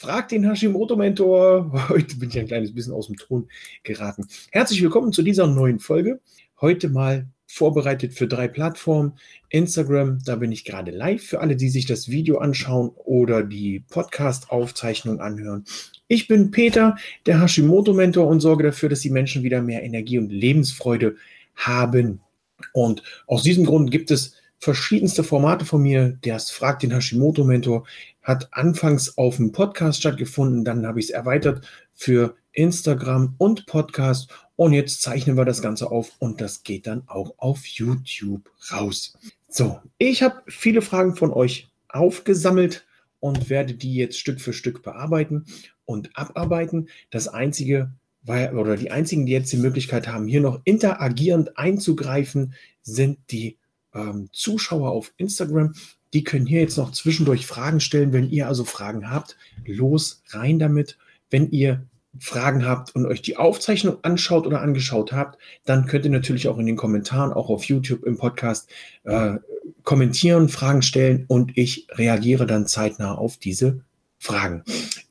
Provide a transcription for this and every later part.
Frag den Hashimoto-Mentor. Heute bin ich ein kleines bisschen aus dem Ton geraten. Herzlich willkommen zu dieser neuen Folge. Heute mal vorbereitet für drei Plattformen. Instagram, da bin ich gerade live für alle, die sich das Video anschauen oder die Podcast-Aufzeichnung anhören. Ich bin Peter, der Hashimoto-Mentor und sorge dafür, dass die Menschen wieder mehr Energie und Lebensfreude haben. Und aus diesem Grund gibt es verschiedenste Formate von mir. Das Fragt den Hashimoto-Mentor hat anfangs auf dem Podcast stattgefunden, dann habe ich es erweitert für Instagram und Podcast und jetzt zeichnen wir das Ganze auf und das geht dann auch auf YouTube raus. So, ich habe viele Fragen von euch aufgesammelt und werde die jetzt Stück für Stück bearbeiten und abarbeiten. Das einzige, oder die einzigen, die jetzt die Möglichkeit haben, hier noch interagierend einzugreifen, sind die ähm, Zuschauer auf Instagram. Die können hier jetzt noch zwischendurch Fragen stellen. Wenn ihr also Fragen habt, los rein damit. Wenn ihr Fragen habt und euch die Aufzeichnung anschaut oder angeschaut habt, dann könnt ihr natürlich auch in den Kommentaren, auch auf YouTube im Podcast, äh, kommentieren, Fragen stellen und ich reagiere dann zeitnah auf diese Fragen.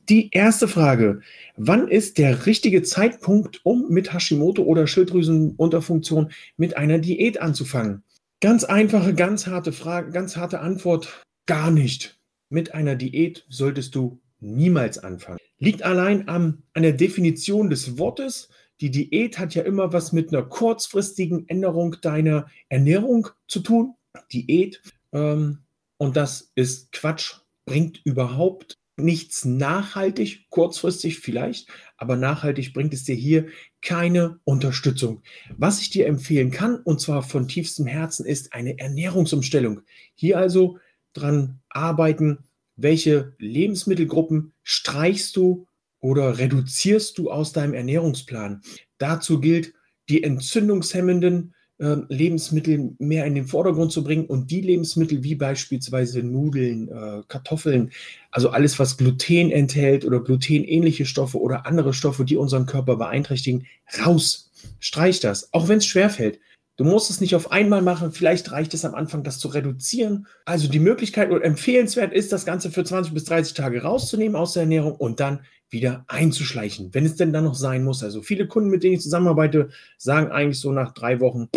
Die erste Frage, wann ist der richtige Zeitpunkt, um mit Hashimoto oder Schilddrüsenunterfunktion mit einer Diät anzufangen? Ganz einfache, ganz harte Frage, ganz harte Antwort, gar nicht. Mit einer Diät solltest du niemals anfangen. Liegt allein am, an der Definition des Wortes. Die Diät hat ja immer was mit einer kurzfristigen Änderung deiner Ernährung zu tun. Diät. Ähm, und das ist Quatsch, bringt überhaupt nichts nachhaltig, kurzfristig vielleicht, aber nachhaltig bringt es dir hier keine Unterstützung. Was ich dir empfehlen kann, und zwar von tiefstem Herzen, ist eine Ernährungsumstellung. Hier also dran arbeiten, welche Lebensmittelgruppen streichst du oder reduzierst du aus deinem Ernährungsplan. Dazu gilt, die entzündungshemmenden Lebensmittel mehr in den Vordergrund zu bringen und die Lebensmittel wie beispielsweise Nudeln, äh, Kartoffeln, also alles, was Gluten enthält oder glutenähnliche Stoffe oder andere Stoffe, die unseren Körper beeinträchtigen, raus. Streich das, auch wenn es schwerfällt. Du musst es nicht auf einmal machen. Vielleicht reicht es am Anfang, das zu reduzieren. Also die Möglichkeit oder empfehlenswert ist, das Ganze für 20 bis 30 Tage rauszunehmen aus der Ernährung und dann wieder einzuschleichen, wenn es denn dann noch sein muss. Also viele Kunden, mit denen ich zusammenarbeite, sagen eigentlich so nach drei Wochen,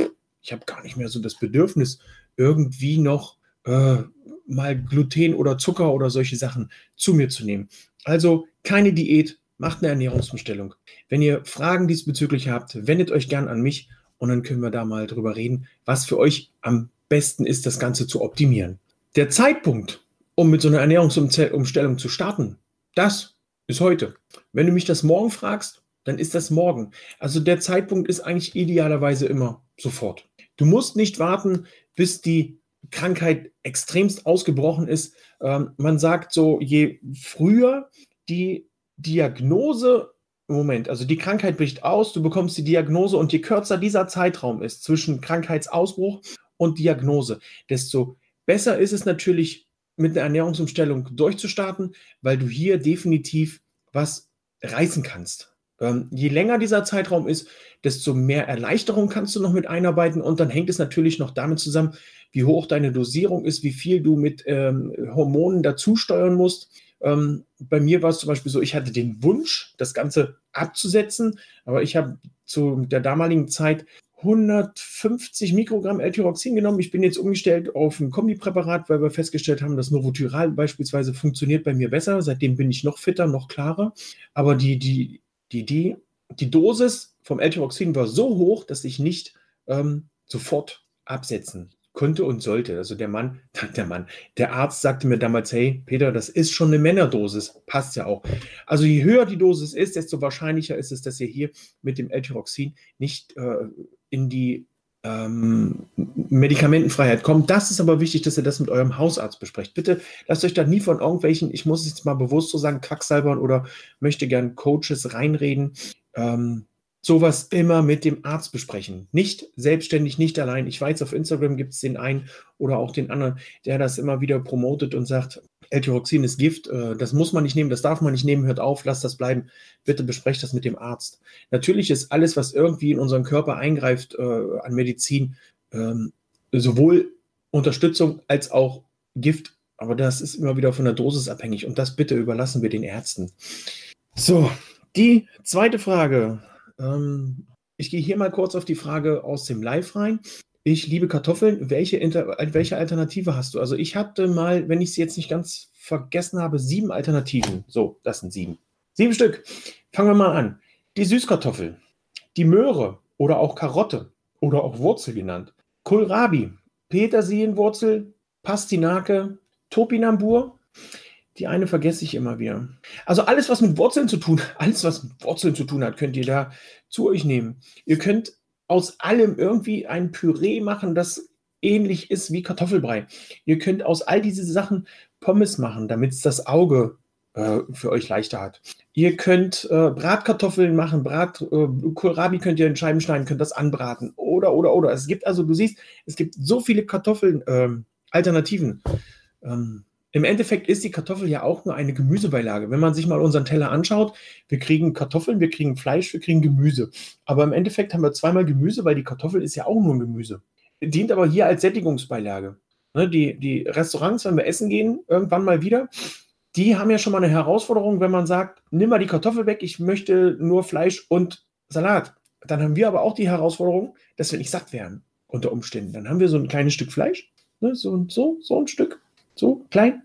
ich habe gar nicht mehr so das Bedürfnis, irgendwie noch äh, mal Gluten oder Zucker oder solche Sachen zu mir zu nehmen. Also keine Diät, macht eine Ernährungsumstellung. Wenn ihr Fragen diesbezüglich habt, wendet euch gern an mich und dann können wir da mal drüber reden, was für euch am besten ist, das Ganze zu optimieren. Der Zeitpunkt, um mit so einer Ernährungsumstellung zu starten, das ist heute. Wenn du mich das morgen fragst, dann ist das morgen. Also der Zeitpunkt ist eigentlich idealerweise immer sofort. Du musst nicht warten, bis die Krankheit extremst ausgebrochen ist. Ähm, man sagt so, je früher die Diagnose, Moment, also die Krankheit bricht aus, du bekommst die Diagnose und je kürzer dieser Zeitraum ist zwischen Krankheitsausbruch und Diagnose, desto besser ist es natürlich, mit einer Ernährungsumstellung durchzustarten, weil du hier definitiv was reißen kannst. Ähm, je länger dieser Zeitraum ist, desto mehr Erleichterung kannst du noch mit einarbeiten und dann hängt es natürlich noch damit zusammen, wie hoch deine Dosierung ist, wie viel du mit ähm, Hormonen dazu steuern musst. Ähm, bei mir war es zum Beispiel so, ich hatte den Wunsch, das Ganze abzusetzen, aber ich habe zu der damaligen Zeit 150 Mikrogramm L-Tyroxin genommen. Ich bin jetzt umgestellt auf ein Kombipräparat, weil wir festgestellt haben, dass Novotyral beispielsweise funktioniert bei mir besser. Seitdem bin ich noch fitter, noch klarer. Aber die, die die, die, die Dosis vom L-Tyroxin war so hoch, dass ich nicht ähm, sofort absetzen konnte und sollte. Also der Mann, der Mann, der Arzt sagte mir damals, hey Peter, das ist schon eine Männerdosis, passt ja auch. Also je höher die Dosis ist, desto wahrscheinlicher ist es, dass ihr hier mit dem L-Tyroxin nicht äh, in die ähm, Medikamentenfreiheit kommt. Das ist aber wichtig, dass ihr das mit eurem Hausarzt besprecht. Bitte lasst euch da nie von irgendwelchen, ich muss es jetzt mal bewusst so sagen, Quacksalbern oder möchte gern Coaches reinreden. Ähm, sowas immer mit dem Arzt besprechen. Nicht selbstständig, nicht allein. Ich weiß, auf Instagram gibt es den einen oder auch den anderen, der das immer wieder promotet und sagt, L-Tyroxin ist Gift, äh, das muss man nicht nehmen, das darf man nicht nehmen, hört auf, lasst das bleiben. Bitte besprecht das mit dem Arzt. Natürlich ist alles, was irgendwie in unseren Körper eingreift äh, an Medizin, ähm, sowohl Unterstützung als auch Gift Aber das ist immer wieder von der Dosis abhängig und das bitte überlassen wir den Ärzten. So, die zweite Frage. Ähm, ich gehe hier mal kurz auf die Frage aus dem Live rein. Ich liebe Kartoffeln. Welche, Inter welche Alternative hast du? Also ich hatte mal, wenn ich sie jetzt nicht ganz vergessen habe, sieben Alternativen. So, das sind sieben. Sieben Stück. Fangen wir mal an. Die Süßkartoffel, die Möhre oder auch Karotte oder auch Wurzel genannt, Kohlrabi, Petersilienwurzel, Pastinake, Topinambur. Die eine vergesse ich immer wieder. Also alles, was mit Wurzeln zu tun, alles, was mit Wurzeln zu tun hat, könnt ihr da zu euch nehmen. Ihr könnt aus allem irgendwie ein Püree machen, das ähnlich ist wie Kartoffelbrei. Ihr könnt aus all diese Sachen Pommes machen, damit es das Auge äh, für euch leichter hat. Ihr könnt äh, Bratkartoffeln machen, Brat, äh, Kohlrabi könnt ihr in Scheiben schneiden, könnt das anbraten. Oder, oder, oder. Es gibt also, du siehst, es gibt so viele Kartoffeln, ähm, Alternativen. Ähm, Im Endeffekt ist die Kartoffel ja auch nur eine Gemüsebeilage. Wenn man sich mal unseren Teller anschaut, wir kriegen Kartoffeln, wir kriegen Fleisch, wir kriegen Gemüse. Aber im Endeffekt haben wir zweimal Gemüse, weil die Kartoffel ist ja auch nur ein Gemüse. Dient aber hier als Sättigungsbeilage. Ne, die, die Restaurants, wenn wir essen gehen, irgendwann mal wieder, die haben ja schon mal eine Herausforderung, wenn man sagt, nimm mal die Kartoffel weg, ich möchte nur Fleisch und Salat. Dann haben wir aber auch die Herausforderung, dass wir nicht satt werden unter Umständen. Dann haben wir so ein kleines Stück Fleisch, ne, so, so, so ein Stück, so klein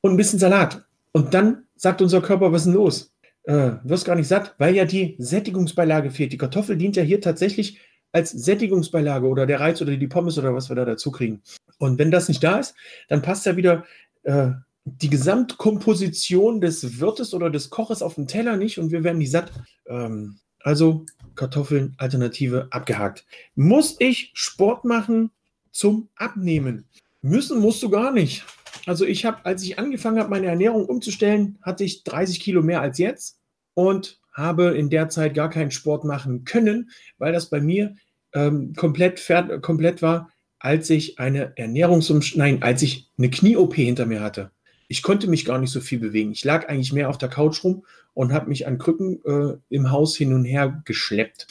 und ein bisschen Salat. Und dann sagt unser Körper, was ist denn los? Äh, wirst gar nicht satt, weil ja die Sättigungsbeilage fehlt. Die Kartoffel dient ja hier tatsächlich als Sättigungsbeilage oder der Reiz oder die Pommes oder was wir da dazu kriegen. Und wenn das nicht da ist, dann passt ja wieder äh, die Gesamtkomposition des Wirtes oder des Koches auf dem Teller nicht und wir werden nicht satt. Ähm, also Kartoffeln, Alternative abgehakt. Muss ich Sport machen zum Abnehmen? Müssen musst du gar nicht. Also ich habe, als ich angefangen habe, meine Ernährung umzustellen, hatte ich 30 Kilo mehr als jetzt und habe in der Zeit gar keinen Sport machen können, weil das bei mir ähm, komplett, komplett war, als ich eine Ernährungsumstellung, nein, als ich eine Knie-OP hinter mir hatte ich konnte mich gar nicht so viel bewegen. Ich lag eigentlich mehr auf der Couch rum und habe mich an Krücken äh, im Haus hin und her geschleppt.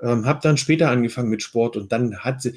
Ähm, habe dann später angefangen mit Sport und dann hat,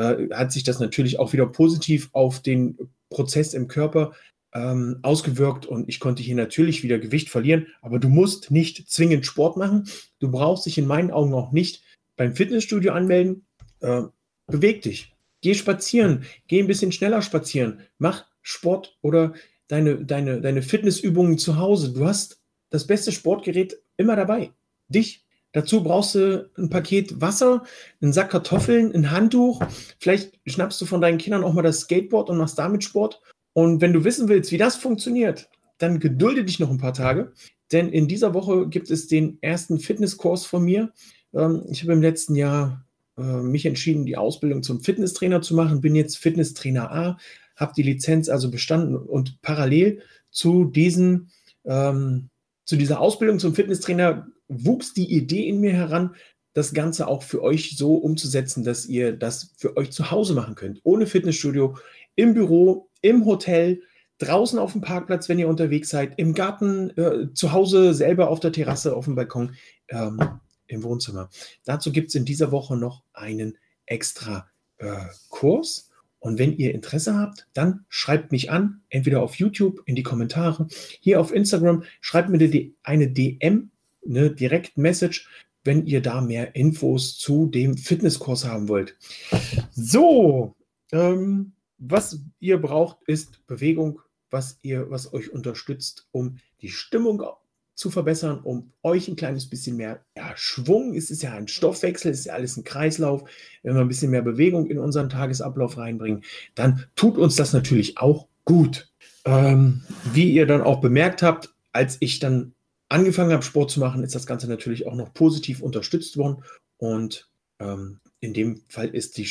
äh, hat sich das natürlich auch wieder positiv auf den Prozess im Körper ähm, ausgewirkt und ich konnte hier natürlich wieder Gewicht verlieren. Aber du musst nicht zwingend Sport machen. Du brauchst dich in meinen Augen auch nicht beim Fitnessstudio anmelden. Äh, beweg dich. Geh spazieren. Geh ein bisschen schneller spazieren. Mach Sport oder deine, deine, deine Fitnessübungen zu Hause. Du hast das beste Sportgerät immer dabei. Dich. Dazu brauchst du ein Paket Wasser, einen Sack Kartoffeln, ein Handtuch. Vielleicht schnappst du von deinen Kindern auch mal das Skateboard und machst damit Sport. Und wenn du wissen willst, wie das funktioniert, dann gedulde dich noch ein paar Tage. Denn in dieser Woche gibt es den ersten Fitnesskurs von mir. Ähm, ich habe im letzten Jahr äh, mich entschieden, die Ausbildung zum Fitnesstrainer zu machen. Bin jetzt Fitnesstrainer A, habe die Lizenz also bestanden und parallel zu diesen, ähm, zu dieser Ausbildung zum Fitnesstrainer wuchs die Idee in mir heran, das Ganze auch für euch so umzusetzen, dass ihr das für euch zu Hause machen könnt. Ohne Fitnessstudio, im Büro, im Hotel, draußen auf dem Parkplatz, wenn ihr unterwegs seid, im Garten, äh, zu Hause selber auf der Terrasse, auf dem Balkon, ähm, im Wohnzimmer. Dazu gibt es in dieser Woche noch einen extra äh, Kurs. Und wenn ihr Interesse habt, dann schreibt mich an, entweder auf YouTube in die Kommentare, hier auf Instagram, schreibt mir eine DM, eine Direct Message, wenn ihr da mehr Infos zu dem Fitnesskurs haben wollt. So, ähm, was ihr braucht, ist Bewegung, was ihr, was euch unterstützt, um die Stimmung zu verbessern, um euch ein kleines bisschen mehr ja, Schwung, es ist ja ein Stoffwechsel, es ist ja alles ein Kreislauf, wenn wir ein bisschen mehr Bewegung in unseren Tagesablauf reinbringen, dann tut uns das natürlich auch gut. Ähm, wie ihr dann auch bemerkt habt, als ich dann angefangen habe, Sport zu machen, ist das Ganze natürlich auch noch positiv unterstützt worden. Und ähm, in dem Fall ist die,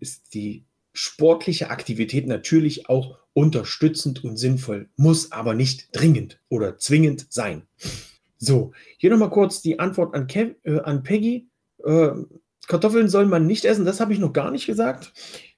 ist die sportliche Aktivität natürlich auch unterstützend und sinnvoll, muss aber nicht dringend oder zwingend sein. So, hier nochmal kurz die Antwort an, Kev, äh, an Peggy. Äh, Kartoffeln soll man nicht essen, das habe ich noch gar nicht gesagt.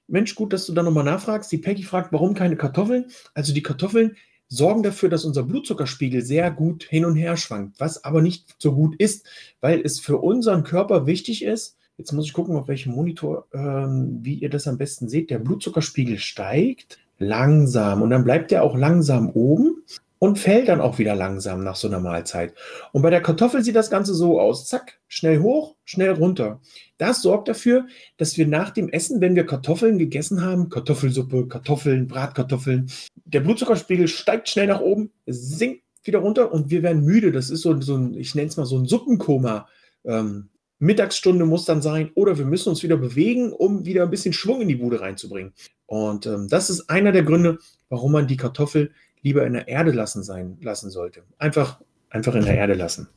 Mensch, gut, dass du da nochmal nachfragst. Die Peggy fragt, warum keine Kartoffeln? Also die Kartoffeln sorgen dafür, dass unser Blutzuckerspiegel sehr gut hin und her schwankt, was aber nicht so gut ist, weil es für unseren Körper wichtig ist, Jetzt muss ich gucken, auf welchem Monitor, ähm, wie ihr das am besten seht. Der Blutzuckerspiegel steigt. langsam. Und dann bleibt der auch langsam oben und fällt dann auch wieder langsam nach so einer Mahlzeit. Und bei der Kartoffel sieht das Ganze so aus. Zack, schnell hoch, schnell runter. Das sorgt dafür, dass wir nach dem Essen, wenn wir Kartoffeln gegessen haben, Kartoffelsuppe, Kartoffeln, Bratkartoffeln, der Blutzuckerspiegel steigt schnell nach oben, sinkt wieder runter und wir werden müde. Das ist so, so ein, ich nenne es mal so ein Suppenkoma. Ähm, Mittagsstunde muss dann sein oder wir müssen uns wieder bewegen, um wieder ein bisschen Schwung in die Bude reinzubringen. Und ähm, das ist einer der Gründe, warum man die Kartoffel lieber in der Erde lassen sein lassen sollte. Einfach, einfach in der Erde lassen.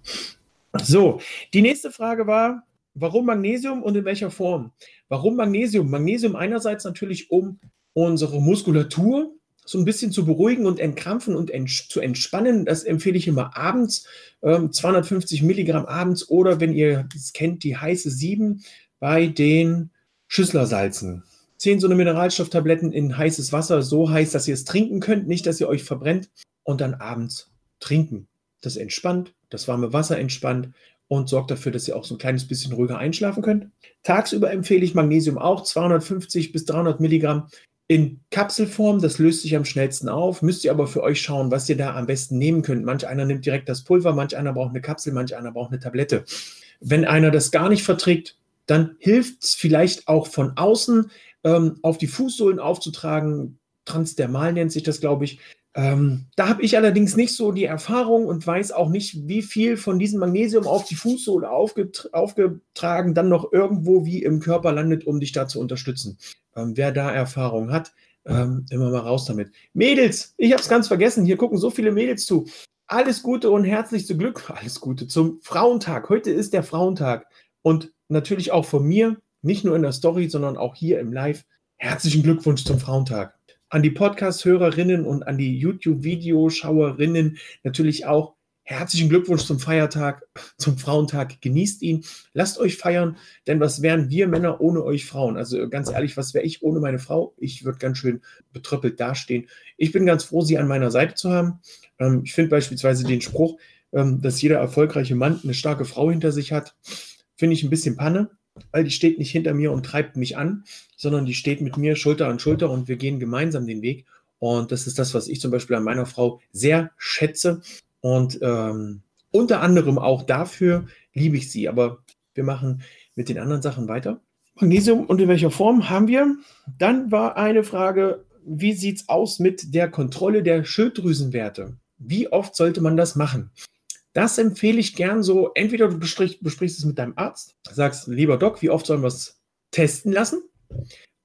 So, die nächste Frage war, warum Magnesium und in welcher Form? Warum Magnesium? Magnesium einerseits natürlich, um unsere Muskulatur so ein bisschen zu beruhigen und entkrampfen und ents zu entspannen. Das empfehle ich immer abends, ähm, 250 Milligramm abends oder wenn ihr es kennt, die heiße 7 bei den Schüsslersalzen. Zehn so eine Mineralstofftabletten in heißes Wasser, so heiß, dass ihr es trinken könnt, nicht, dass ihr euch verbrennt und dann abends trinken. Das entspannt, das warme Wasser entspannt und sorgt dafür, dass ihr auch so ein kleines bisschen ruhiger einschlafen könnt. Tagsüber empfehle ich Magnesium auch 250 bis 300 Milligramm in Kapselform, das löst sich am schnellsten auf. Müsst ihr aber für euch schauen, was ihr da am besten nehmen könnt. Manch einer nimmt direkt das Pulver, manch einer braucht eine Kapsel, manch einer braucht eine Tablette. Wenn einer das gar nicht verträgt, dann hilft es vielleicht auch von außen ähm, auf die Fußsohlen aufzutragen. Transdermal nennt sich das, glaube ich. Ähm, da habe ich allerdings nicht so die Erfahrung und weiß auch nicht, wie viel von diesem Magnesium auf die Fußsohle aufget aufgetragen dann noch irgendwo wie im Körper landet, um dich da zu unterstützen. Ähm, wer da Erfahrung hat, ähm, immer mal raus damit. Mädels, ich habe es ganz vergessen, hier gucken so viele Mädels zu. Alles Gute und herzlichste Glück, alles Gute zum Frauentag. Heute ist der Frauentag und natürlich auch von mir, nicht nur in der Story, sondern auch hier im Live. Herzlichen Glückwunsch zum Frauentag an die Podcast-Hörerinnen und an die YouTube-Videoschauerinnen natürlich auch herzlichen Glückwunsch zum Feiertag, zum Frauentag. Genießt ihn. Lasst euch feiern, denn was wären wir Männer ohne euch Frauen? Also ganz ehrlich, was wäre ich ohne meine Frau? Ich würde ganz schön betröppelt dastehen. Ich bin ganz froh, sie an meiner Seite zu haben. Ähm, ich finde beispielsweise den Spruch, ähm, dass jeder erfolgreiche Mann eine starke Frau hinter sich hat, finde ich ein bisschen Panne weil die steht nicht hinter mir und treibt mich an, sondern die steht mit mir Schulter an Schulter und wir gehen gemeinsam den Weg. Und das ist das, was ich zum Beispiel an meiner Frau sehr schätze. Und ähm, unter anderem auch dafür liebe ich sie. Aber wir machen mit den anderen Sachen weiter. Magnesium und in welcher Form haben wir? Dann war eine Frage, wie sieht es aus mit der Kontrolle der Schilddrüsenwerte? Wie oft sollte man das machen? Das empfehle ich gern so. Entweder du besprichst, besprichst es mit deinem Arzt, sagst, lieber Doc, wie oft sollen wir es testen lassen?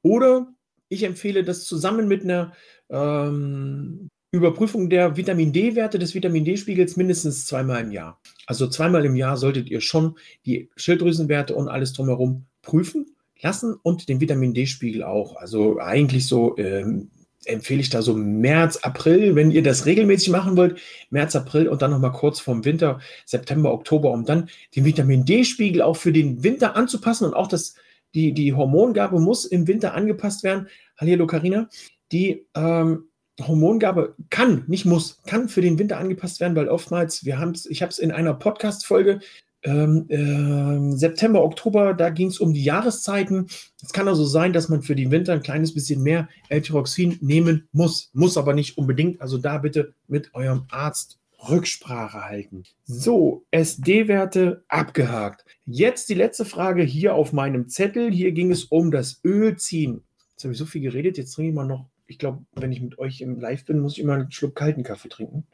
Oder ich empfehle das zusammen mit einer ähm, Überprüfung der Vitamin D-Werte des Vitamin D-Spiegels mindestens zweimal im Jahr. Also zweimal im Jahr solltet ihr schon die Schilddrüsenwerte und alles drumherum prüfen lassen und den Vitamin D-Spiegel auch. Also eigentlich so ähm, empfehle ich da so März, April, wenn ihr das regelmäßig machen wollt, März, April und dann nochmal kurz vorm Winter, September, Oktober, um dann den Vitamin D-Spiegel auch für den Winter anzupassen und auch das, die, die Hormongabe muss im Winter angepasst werden. Hallo Karina, die ähm, Hormongabe kann, nicht muss, kann für den Winter angepasst werden, weil oftmals, wir haben ich habe es in einer Podcast-Folge ähm, äh, September, Oktober, da ging es um die Jahreszeiten. Es kann also sein, dass man für den Winter ein kleines bisschen mehr L-Tyroxin nehmen muss, muss aber nicht unbedingt. Also da bitte mit eurem Arzt Rücksprache halten. So, SD-Werte abgehakt. Jetzt die letzte Frage hier auf meinem Zettel. Hier ging es um das Ölziehen. Jetzt habe ich so viel geredet, jetzt trinke ich mal noch. Ich glaube, wenn ich mit euch im Live bin, muss ich immer einen Schluck kalten Kaffee trinken.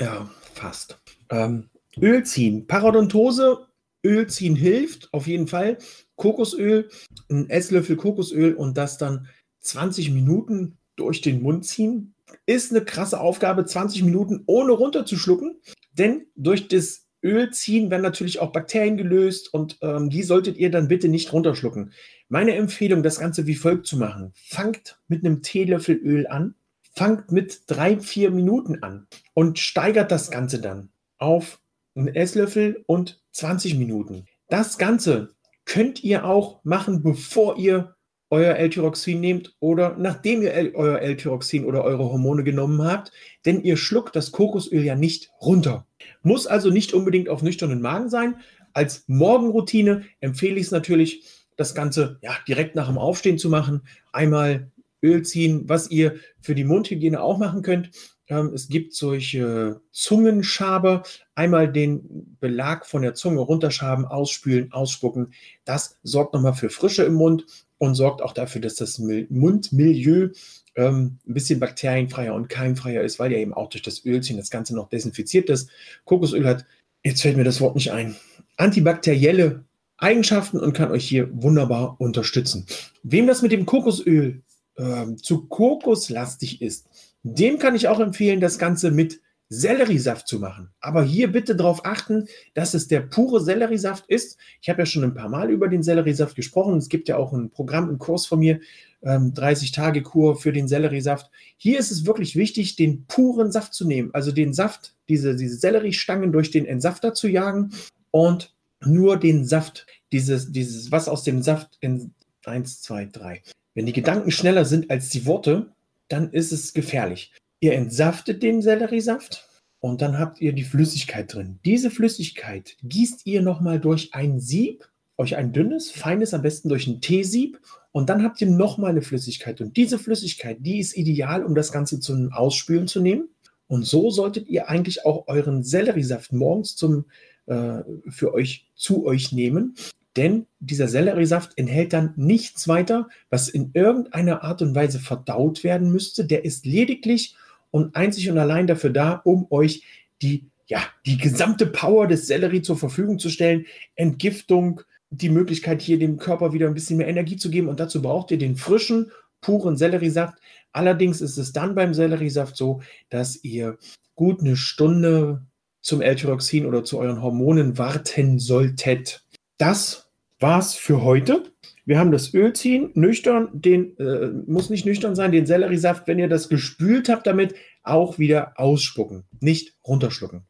Ja, fast. Ähm, Öl ziehen. Parodontose, Öl ziehen hilft auf jeden Fall. Kokosöl, ein Esslöffel Kokosöl und das dann 20 Minuten durch den Mund ziehen. Ist eine krasse Aufgabe, 20 Minuten ohne runterzuschlucken, denn durch das Öl ziehen werden natürlich auch Bakterien gelöst und ähm, die solltet ihr dann bitte nicht runterschlucken. Meine Empfehlung, das Ganze wie folgt zu machen. Fangt mit einem Teelöffel Öl an, fangt mit drei, vier Minuten an und steigert das Ganze dann auf einen Esslöffel und 20 Minuten. Das Ganze könnt ihr auch machen, bevor ihr euer L-Tyroxin nehmt oder nachdem ihr euer L-Tyroxin oder eure Hormone genommen habt, denn ihr schluckt das Kokosöl ja nicht runter. Muss also nicht unbedingt auf nüchternen Magen sein. Als Morgenroutine empfehle ich es natürlich, das Ganze ja, direkt nach dem Aufstehen zu machen. Einmal Öl ziehen, was ihr für die Mundhygiene auch machen könnt. Ähm, es gibt solche Zungenschaber. Einmal den Belag von der Zunge runterschaben, ausspülen, ausspucken. Das sorgt nochmal für Frische im Mund und sorgt auch dafür, dass das Mundmilieu ähm, ein bisschen bakterienfreier und keimfreier ist, weil ja eben auch durch das Ölchen das Ganze noch desinfiziert ist. Kokosöl hat, jetzt fällt mir das Wort nicht ein, antibakterielle Eigenschaften und kann euch hier wunderbar unterstützen. Wem das mit dem Kokosöl äh, zu kokoslastig ist, dem kann ich auch empfehlen, das Ganze mit Selleriesaft zu machen. Aber hier bitte darauf achten, dass es der pure Selleriesaft ist. Ich habe ja schon ein paar Mal über den Selleriesaft gesprochen. Es gibt ja auch ein Programm, einen Kurs von mir, ähm, 30-Tage-Kur für den Selleriesaft. Hier ist es wirklich wichtig, den puren Saft zu nehmen. Also den Saft, diese, diese Selleriestangen durch den Entsafter zu jagen und nur den Saft, dieses, dieses, was aus dem Saft in 1, 2, 3. Wenn die Gedanken schneller sind als die Worte, dann ist es gefährlich. Ihr entsaftet den Selleriesaft und dann habt ihr die Flüssigkeit drin. Diese Flüssigkeit gießt ihr nochmal durch ein Sieb, euch ein dünnes, feines, am besten durch ein Teesieb und dann habt ihr nochmal eine Flüssigkeit. Und diese Flüssigkeit, die ist ideal, um das Ganze zum Ausspülen zu nehmen. Und so solltet ihr eigentlich auch euren Selleriesaft morgens zum, äh, für euch zu euch nehmen denn dieser Selleriesaft enthält dann nichts weiter, was in irgendeiner Art und Weise verdaut werden müsste. Der ist lediglich und einzig und allein dafür da, um euch die, ja, die gesamte Power des Sellerie zur Verfügung zu stellen. Entgiftung, die Möglichkeit, hier dem Körper wieder ein bisschen mehr Energie zu geben. Und dazu braucht ihr den frischen, puren Selleriesaft. Allerdings ist es dann beim Selleriesaft so, dass ihr gut eine Stunde zum L-Tyroxin oder zu euren Hormonen warten solltet. Das war's für heute. Wir haben das Öl ziehen, nüchtern, den äh, muss nicht nüchtern sein, den Selleriesaft, wenn ihr das gespült habt, damit auch wieder ausspucken, nicht runterschlucken.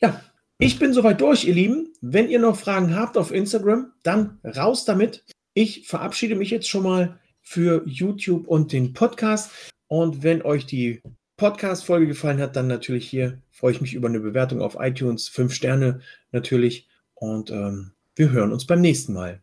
Ja, ich bin soweit durch, ihr Lieben. Wenn ihr noch Fragen habt auf Instagram, dann raus damit. Ich verabschiede mich jetzt schon mal für YouTube und den Podcast. Und wenn euch die Podcast-Folge gefallen hat, dann natürlich hier freue ich mich über eine Bewertung auf iTunes. Fünf Sterne natürlich. Und ähm, wir hören uns beim nächsten Mal.